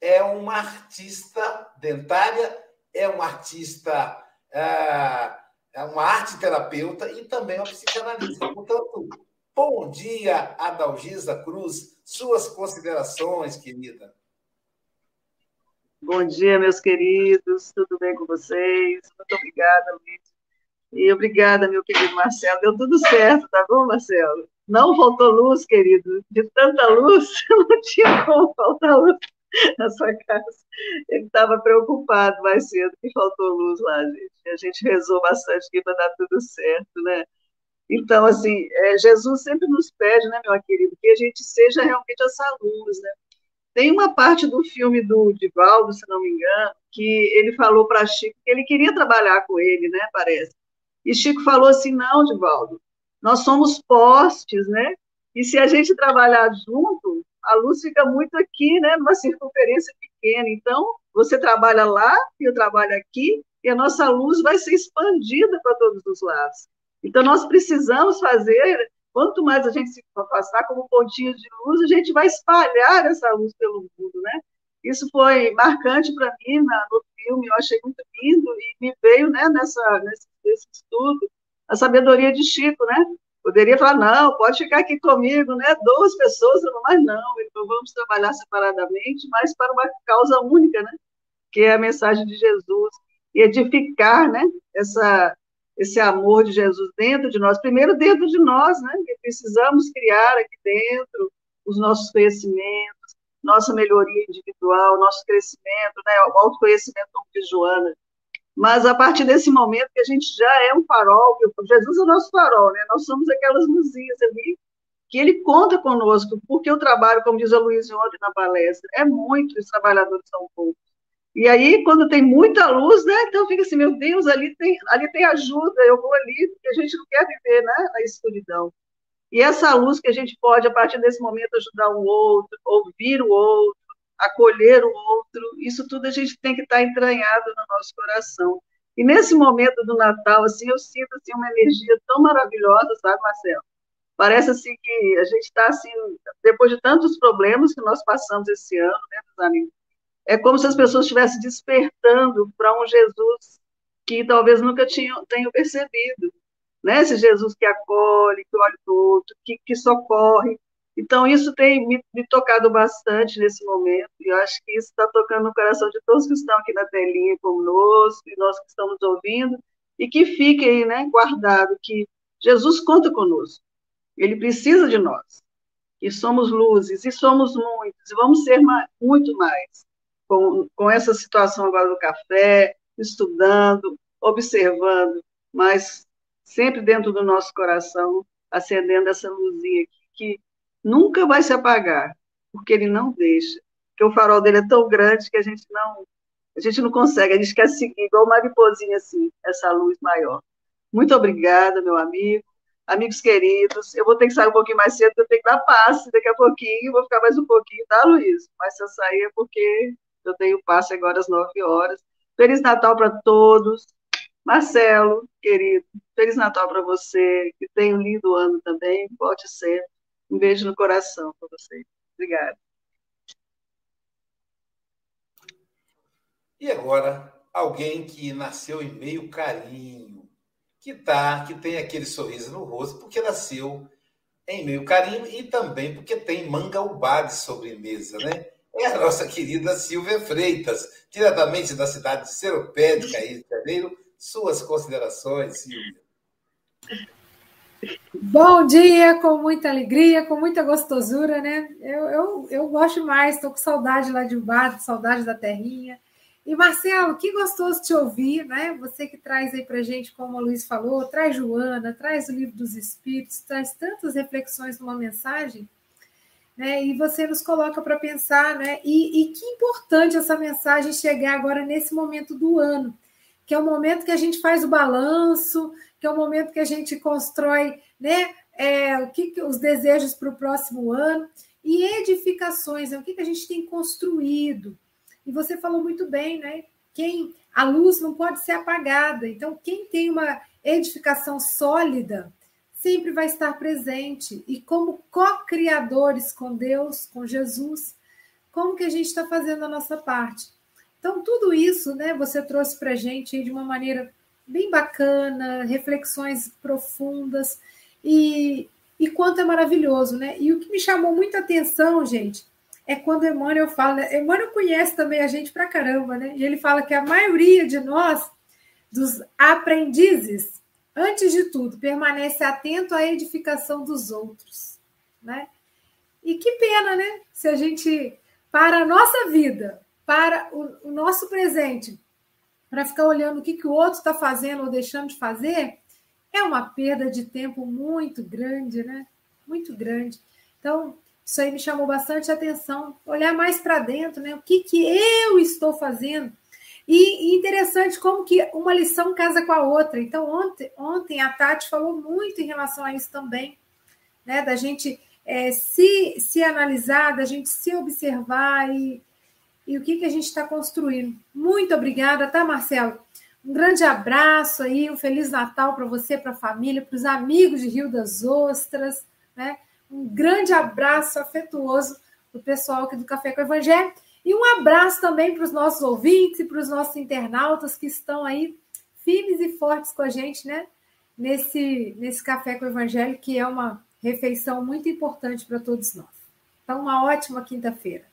é uma artista dentária, é uma artista, é, é uma arte terapeuta e também uma psicanalista. Portanto, Bom dia, Adalgisa Cruz. Suas considerações, querida. Bom dia, meus queridos. Tudo bem com vocês? Muito obrigada, Luiz. E obrigada, meu querido Marcelo. Deu tudo certo, tá bom, Marcelo? Não faltou luz, querido. De tanta luz, [laughs] não tinha como faltar luz na sua casa. Ele estava preocupado mais cedo que faltou luz lá, gente. A gente rezou bastante aqui para dar tudo certo, né? Então, assim, é, Jesus sempre nos pede, né, meu querido, que a gente seja realmente essa luz, né? Tem uma parte do filme do Divaldo, se não me engano, que ele falou para Chico que ele queria trabalhar com ele, né, parece. E Chico falou assim, não, Divaldo, nós somos postes, né? E se a gente trabalhar junto, a luz fica muito aqui, né, numa circunferência pequena. Então, você trabalha lá e eu trabalho aqui, e a nossa luz vai ser expandida para todos os lados. Então, nós precisamos fazer, quanto mais a gente se afastar como pontinhos de luz, a gente vai espalhar essa luz pelo mundo, né? Isso foi marcante para mim na, no filme, eu achei muito lindo e me veio né, nessa, nesse, nesse estudo a sabedoria de Chico, né? Poderia falar, não, pode ficar aqui comigo, né? Duas pessoas, mas não, então vamos trabalhar separadamente, mas para uma causa única, né? Que é a mensagem de Jesus e edificar, né? Essa esse amor de Jesus dentro de nós, primeiro dentro de nós, né? Que precisamos criar aqui dentro os nossos conhecimentos, nossa melhoria individual, nosso crescimento, né? O autoconhecimento de Joana. Mas a partir desse momento que a gente já é um farol, Jesus é o nosso farol, né? Nós somos aquelas luzinhas ali que ele conta conosco, porque o trabalho, como diz a Luiz ontem na palestra, é muito, os trabalhadores são poucos. E aí, quando tem muita luz, né? Então fica assim, meu Deus, ali tem, ali tem ajuda, eu vou ali, porque a gente não quer viver né, na escuridão. E essa luz que a gente pode, a partir desse momento, ajudar o outro, ouvir o outro, acolher o outro, isso tudo a gente tem que estar entranhado no nosso coração. E nesse momento do Natal, assim, eu sinto assim, uma energia tão maravilhosa, sabe, Marcelo? Parece assim que a gente está assim, depois de tantos problemas que nós passamos esse ano, né, amigos, é como se as pessoas estivessem despertando para um Jesus que talvez nunca tinham, tenham percebido. Né? Esse Jesus que acolhe, que olha o outro, que, que socorre. Então, isso tem me, me, tocado bastante nesse momento, e eu acho que isso está tocando no coração de todos que estão aqui na telinha conosco, e nós que estamos ouvindo, e que fiquem né, guardado que Jesus conta conosco, ele precisa de nós, e somos luzes, e somos muitos, e vamos ser mais, muito mais com, com essa situação agora do café, estudando, observando, mas sempre dentro do nosso coração, acendendo essa luzinha aqui, que nunca vai se apagar, porque ele não deixa. Porque o farol dele é tão grande que a gente não a gente não consegue, a gente quer seguir igual uma mariposinha assim, essa luz maior. Muito obrigada, meu amigo. Amigos queridos, eu vou ter que sair um pouquinho mais cedo, eu tenho que dar passe daqui a pouquinho, vou ficar mais um pouquinho, tá, Luiz? Mas se eu sair é porque eu tenho passe agora às 9 horas. Feliz Natal para todos. Marcelo, querido, Feliz Natal para você. Que tenha um lindo ano também. Volte sempre. Um beijo no coração para você. Obrigada. E agora, alguém que nasceu em meio carinho, que tá, que tem aquele sorriso no rosto, porque nasceu em meio carinho e também porque tem manga ubá de sobremesa, né? é a nossa querida Silvia Freitas, diretamente da cidade de Seropédica, Rio de Janeiro. Suas considerações, Silvia. Bom dia, com muita alegria, com muita gostosura, né? Eu, eu, eu gosto mais, estou com saudade lá de Ubado, saudade da terrinha. E Marcelo, que gostoso te ouvir, né? Você que traz aí para gente, como o Luiz falou, traz Joana, traz o livro dos Espíritos, traz tantas reflexões numa mensagem né? E você nos coloca para pensar, né? E, e, que importante essa mensagem chegar agora nesse momento do ano, que é o momento que a gente faz o balanço, que é o momento que a gente constrói, né? É, o que, os desejos para o próximo ano e edificações, né? o que, que a gente tem construído. E você falou muito bem, né? Quem a luz não pode ser apagada. Então, quem tem uma edificação sólida, sempre vai estar presente. E como co-criadores com Deus, com Jesus, como que a gente está fazendo a nossa parte? Então, tudo isso, né, você trouxe para a gente de uma maneira bem bacana, reflexões profundas, e, e quanto é maravilhoso, né? E o que me chamou muita atenção, gente, é quando Emmanuel fala, né? Emmanuel conhece também a gente pra caramba, né? E ele fala que a maioria de nós, dos aprendizes, antes de tudo, permanece atento à edificação dos outros, né? E que pena, né? Se a gente para a nossa vida, para o, o nosso presente, para ficar olhando o que, que o outro está fazendo ou deixando de fazer, é uma perda de tempo muito grande, né? Muito grande. Então, isso aí me chamou bastante atenção. Olhar mais para dentro, né? O que, que eu estou fazendo? E, interessante como que uma lição casa com a outra. Então, ontem, ontem a Tati falou muito em relação a isso também, né? Da gente é, se, se analisar, da gente se observar e, e o que, que a gente está construindo. Muito obrigada, tá, Marcelo? Um grande abraço aí, um Feliz Natal para você, para a família, para os amigos de Rio das Ostras, né? Um grande abraço afetuoso do pessoal aqui do Café com o Evangelho. E um abraço também para os nossos ouvintes e para os nossos internautas que estão aí firmes e fortes com a gente, né? Nesse, nesse Café com o Evangelho, que é uma refeição muito importante para todos nós. Então, uma ótima quinta-feira.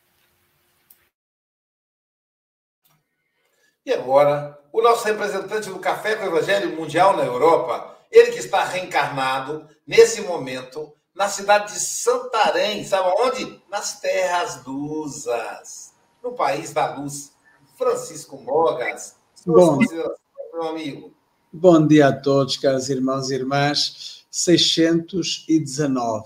E agora, o nosso representante do Café com o Evangelho Mundial na Europa, ele que está reencarnado nesse momento na cidade de Santarém, sabe onde? Nas terras lusas no país da luz. Francisco Mogas, Bom, meu amigo. Bom dia a todos, caros irmãos e irmãs. 619.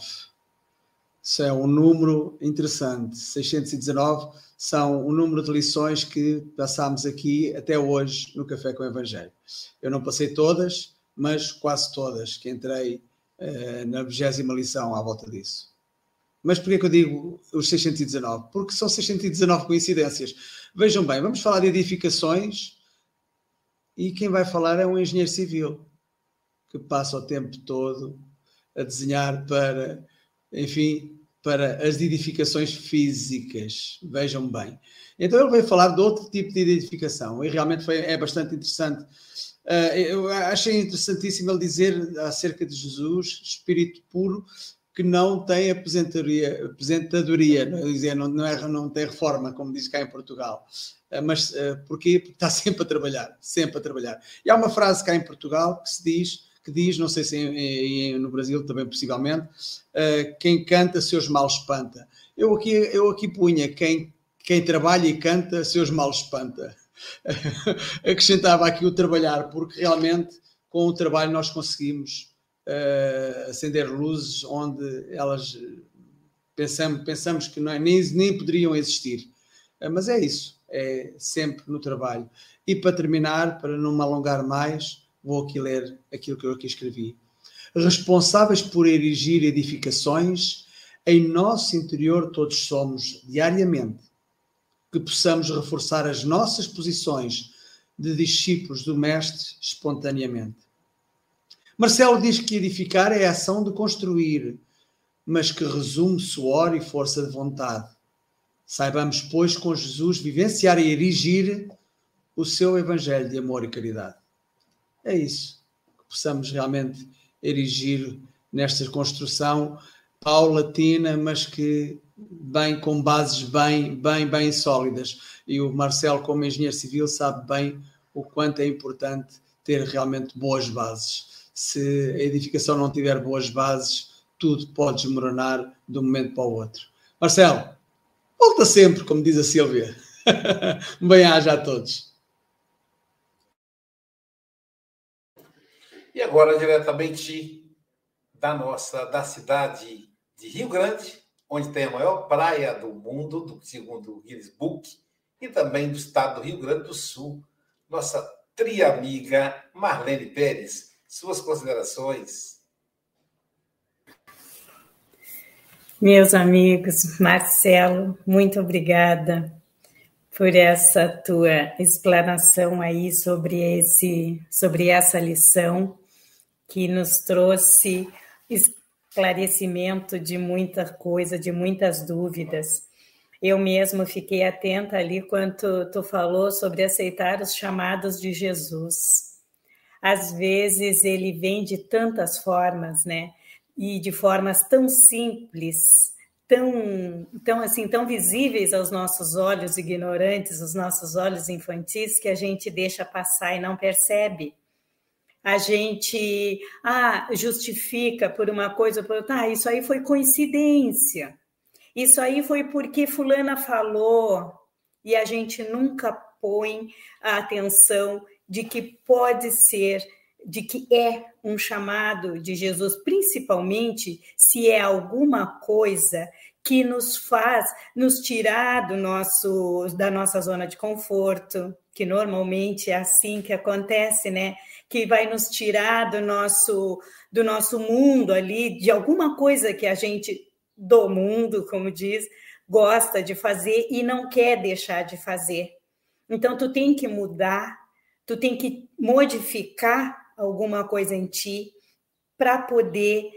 Isso é um número interessante. 619 são o número de lições que passámos aqui até hoje no Café com o Evangelho. Eu não passei todas, mas quase todas, que entrei eh, na vigésima lição à volta disso. Mas porquê que eu digo os 619? Porque são 619 coincidências. Vejam bem, vamos falar de edificações e quem vai falar é um engenheiro civil que passa o tempo todo a desenhar para, enfim, para as edificações físicas. Vejam bem. Então ele veio falar de outro tipo de edificação e realmente foi, é bastante interessante. Uh, eu achei interessantíssimo ele dizer acerca de Jesus, espírito puro, que não tem aposentadoria, não, dizer, não, não, é, não tem reforma, como diz cá em Portugal. Uh, mas uh, porquê? Porque está [laughs] sempre a trabalhar, sempre a trabalhar. E há uma frase cá em Portugal que se diz, que diz, não sei se em, em, no Brasil também possivelmente, uh, quem canta seus males espanta. Eu aqui, eu aqui punha, quem, quem trabalha e canta seus males espanta. [laughs] Acrescentava aqui o trabalhar, porque realmente com o trabalho nós conseguimos uh, acender luzes onde elas pensamos, pensamos que não é, nem, nem poderiam existir. Uh, mas é isso, é sempre no trabalho. E para terminar, para não me alongar mais, vou aqui ler aquilo que eu aqui escrevi. Responsáveis por erigir edificações, em nosso interior todos somos diariamente que possamos reforçar as nossas posições de discípulos do Mestre espontaneamente. Marcelo diz que edificar é a ação de construir, mas que resume suor e força de vontade. Saibamos, pois, com Jesus vivenciar e erigir o seu evangelho de amor e caridade. É isso. Que possamos realmente erigir nesta construção paulatina, mas que bem com bases bem, bem, bem sólidas. E o Marcelo, como engenheiro civil, sabe bem o quanto é importante ter realmente boas bases. Se a edificação não tiver boas bases, tudo pode desmoronar de um momento para o outro. Marcelo, volta sempre, como diz a Silvia. [laughs] Bem-aja a todos. E agora, diretamente da nossa, da cidade de Rio Grande, onde tem a maior praia do mundo, do, segundo o Guinness Book, e também do estado do Rio Grande do Sul, nossa triamiga Marlene Pérez. Suas considerações? Meus amigos, Marcelo, muito obrigada por essa tua explanação aí sobre esse sobre essa lição que nos trouxe esclarecimento de muita coisa, de muitas dúvidas. Eu mesmo fiquei atenta ali quando tu falou sobre aceitar os chamados de Jesus. Às vezes ele vem de tantas formas, né? E de formas tão simples, tão, tão assim, tão visíveis aos nossos olhos ignorantes, os nossos olhos infantis, que a gente deixa passar e não percebe a gente ah, justifica por uma coisa por outra, ah, isso aí foi coincidência, isso aí foi porque fulana falou, e a gente nunca põe a atenção de que pode ser, de que é um chamado de Jesus, principalmente se é alguma coisa que nos faz nos tirar do nosso da nossa zona de conforto, que normalmente é assim que acontece, né? Que vai nos tirar do nosso do nosso mundo ali, de alguma coisa que a gente do mundo, como diz, gosta de fazer e não quer deixar de fazer. Então tu tem que mudar, tu tem que modificar alguma coisa em ti para poder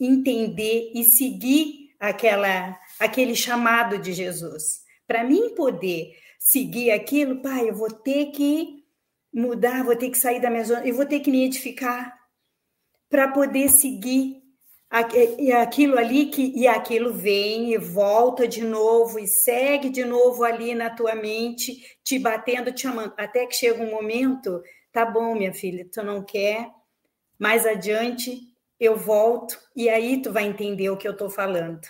entender e seguir aquela aquele chamado de Jesus. Para mim poder seguir aquilo, pai, eu vou ter que mudar, vou ter que sair da minha zona, eu vou ter que me edificar para poder seguir aquilo ali que e aquilo vem e volta de novo e segue de novo ali na tua mente, te batendo, te chamando, até que chega um momento, tá bom, minha filha, tu não quer, mais adiante eu volto e aí tu vai entender o que eu estou falando.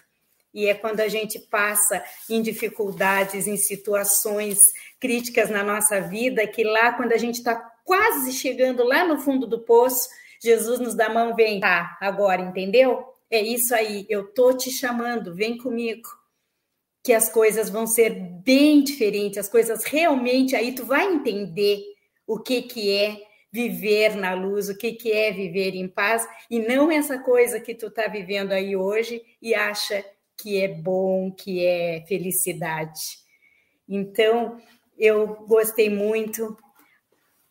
E é quando a gente passa em dificuldades, em situações críticas na nossa vida, que lá, quando a gente está quase chegando lá no fundo do poço, Jesus nos dá a mão, vem, tá, agora, entendeu? É isso aí, eu tô te chamando, vem comigo. Que as coisas vão ser bem diferentes, as coisas realmente, aí tu vai entender o que que é viver na luz, o que que é viver em paz, e não essa coisa que tu tá vivendo aí hoje e acha que é bom, que é felicidade. Então, eu gostei muito,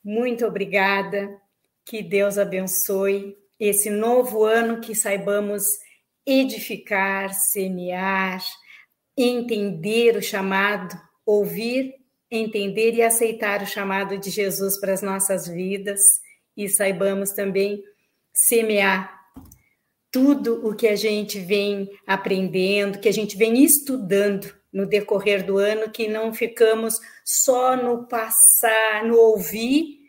muito obrigada. Que Deus abençoe esse novo ano, que saibamos edificar, semear, entender o chamado, ouvir, entender e aceitar o chamado de Jesus para as nossas vidas e saibamos também semear tudo o que a gente vem aprendendo, que a gente vem estudando no decorrer do ano, que não ficamos só no passar, no ouvir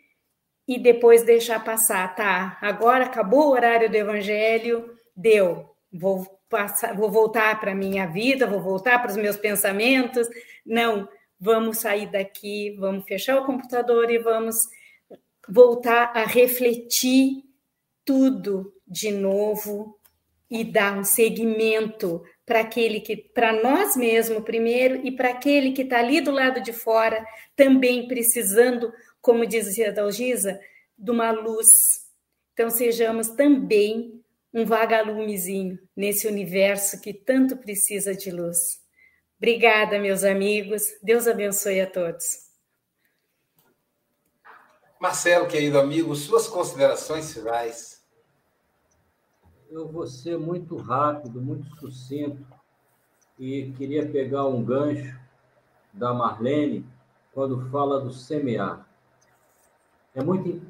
e depois deixar passar, tá? Agora acabou o horário do evangelho, deu. Vou passar, vou voltar para a minha vida, vou voltar para os meus pensamentos. Não, vamos sair daqui, vamos fechar o computador e vamos voltar a refletir tudo de novo e dar um segmento para aquele que, para nós mesmos primeiro e para aquele que está ali do lado de fora, também precisando, como dizia a Dalgisa, de uma luz. Então sejamos também um vagalumezinho nesse universo que tanto precisa de luz. Obrigada, meus amigos. Deus abençoe a todos. Marcelo, querido amigo, suas considerações finais. Eu vou ser muito rápido, muito sucinto, e queria pegar um gancho da Marlene quando fala do semear. É muito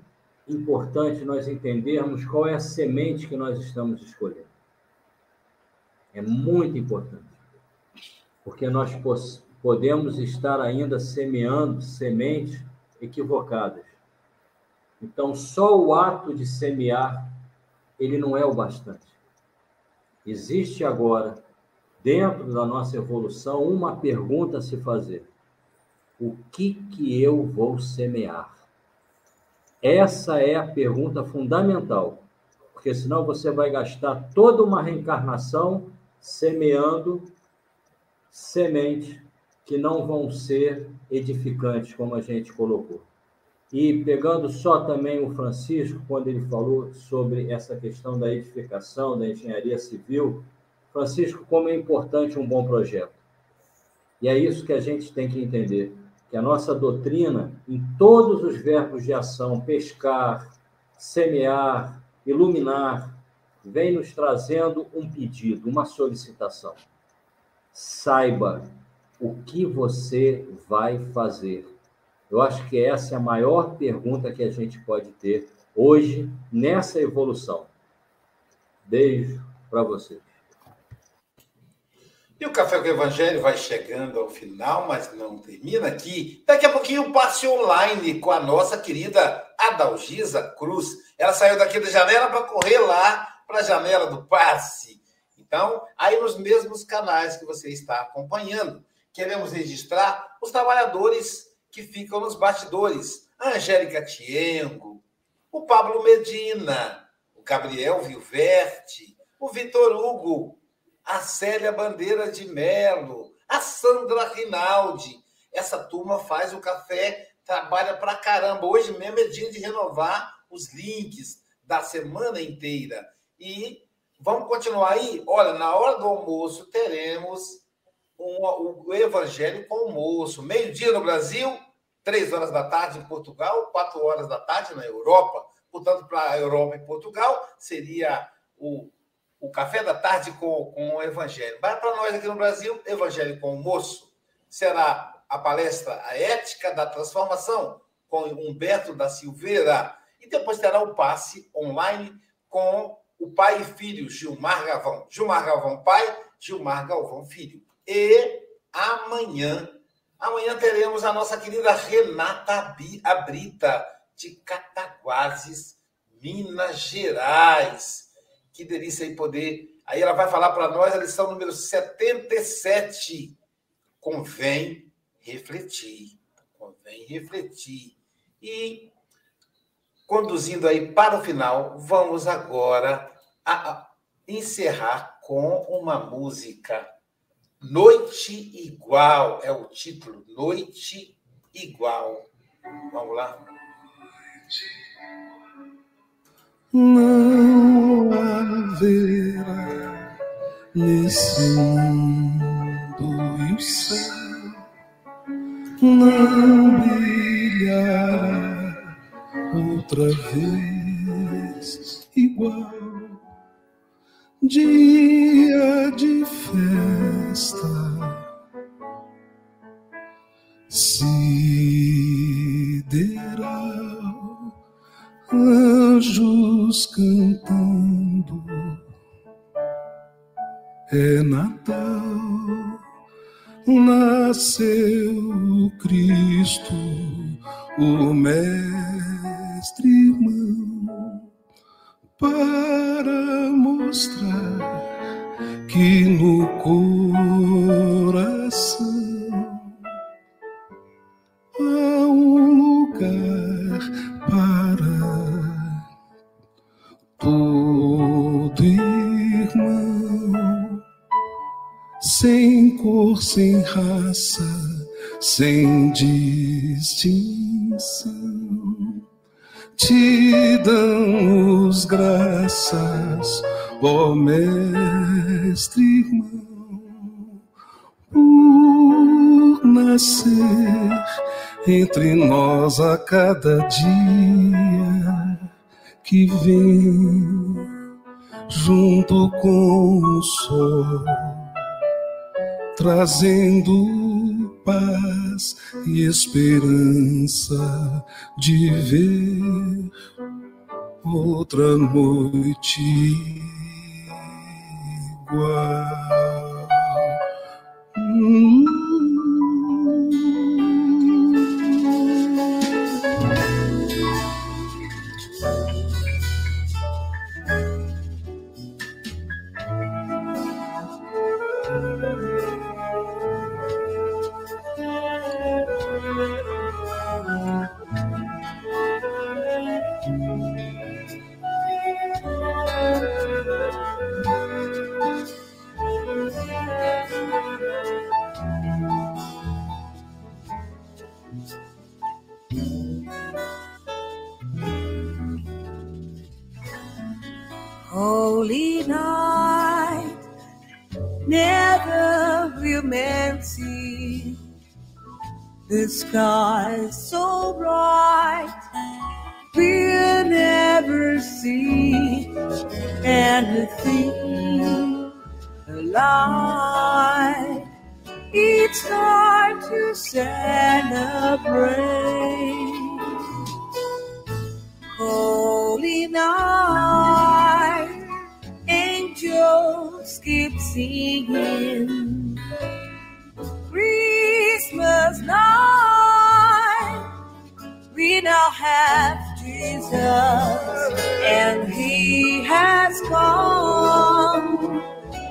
importante nós entendermos qual é a semente que nós estamos escolhendo. É muito importante. Porque nós podemos estar ainda semeando sementes equivocadas. Então, só o ato de semear, ele não é o bastante. Existe agora, dentro da nossa evolução, uma pergunta a se fazer: o que que eu vou semear? Essa é a pergunta fundamental, porque senão você vai gastar toda uma reencarnação semeando sementes que não vão ser edificantes, como a gente colocou. E pegando só também o Francisco, quando ele falou sobre essa questão da edificação, da engenharia civil, Francisco, como é importante um bom projeto. E é isso que a gente tem que entender, que a nossa doutrina, em todos os verbos de ação, pescar, semear, iluminar, vem nos trazendo um pedido, uma solicitação. Saiba o que você vai fazer eu acho que essa é a maior pergunta que a gente pode ter hoje nessa evolução. Beijo para vocês. E o Café com o Evangelho vai chegando ao final, mas não termina aqui. Daqui a pouquinho, passe online com a nossa querida Adalgisa Cruz. Ela saiu daqui da janela para correr lá para a janela do passe. Então, aí nos mesmos canais que você está acompanhando. Queremos registrar os trabalhadores que ficam nos bastidores. A Angélica Tiengo, o Pablo Medina, o Gabriel Vilverte, o Vitor Hugo, a Célia Bandeira de Melo, a Sandra Rinaldi. Essa turma faz o café, trabalha pra caramba. Hoje mesmo é dia de renovar os links da semana inteira. E vamos continuar aí? Olha, na hora do almoço teremos um, o Evangelho com almoço. Meio-dia no Brasil, três horas da tarde em Portugal, quatro horas da tarde na Europa. Portanto, para a Europa e Portugal, seria o, o café da tarde com, com o Evangelho. Mas para nós aqui no Brasil, Evangelho com o moço. Será a palestra A Ética da Transformação, com Humberto da Silveira. E depois terá o passe online com o pai e filho, Gilmar Galvão. Gilmar Galvão, pai, Gilmar Galvão, filho. E amanhã Amanhã teremos a nossa querida Renata Abrita, de Cataguases, Minas Gerais. Que delícia aí poder. Aí ela vai falar para nós a lição número 77. Convém refletir. Convém refletir. E, conduzindo aí para o final, vamos agora a encerrar com uma música Noite Igual é o título. Noite Igual. Vamos lá. Não haverá nesse mundo e o céu não brilhará outra vez igual dia de festa. Sideral, anjos cantando, é Natal, nasceu Cristo, o Mestre irmão para mostrar que no coração há um lugar para todo irmão, sem cor, sem raça, sem distinção. Te damos graças, ó Mestre irmão, nascer entre nós a cada dia que vem junto com o sol, trazendo paz e esperança de ver outra noite igual. Hum. Holy night, never will man see the sky so bright. We'll never see anything alive. It's time to celebrate. Holy night, keep singing. Christmas night, we now have Jesus, and He has come.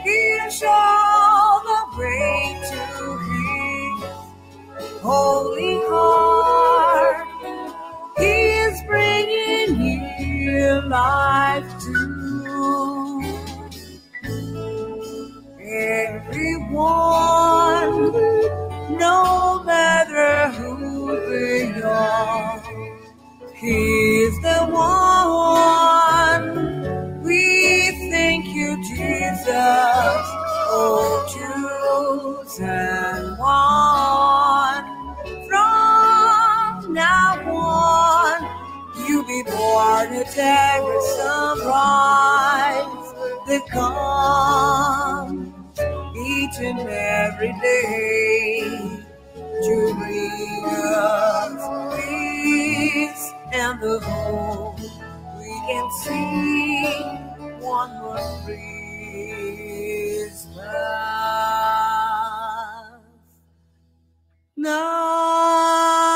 He'll show the way to His holy heart. He is bringing you life to everyone, no matter who they are. He's the one. We thank you, Jesus. Oh, chosen one. From now on, you be born to every sunrise that comes each and every day to bring us peace and the hope we can see one more Christmas. Now.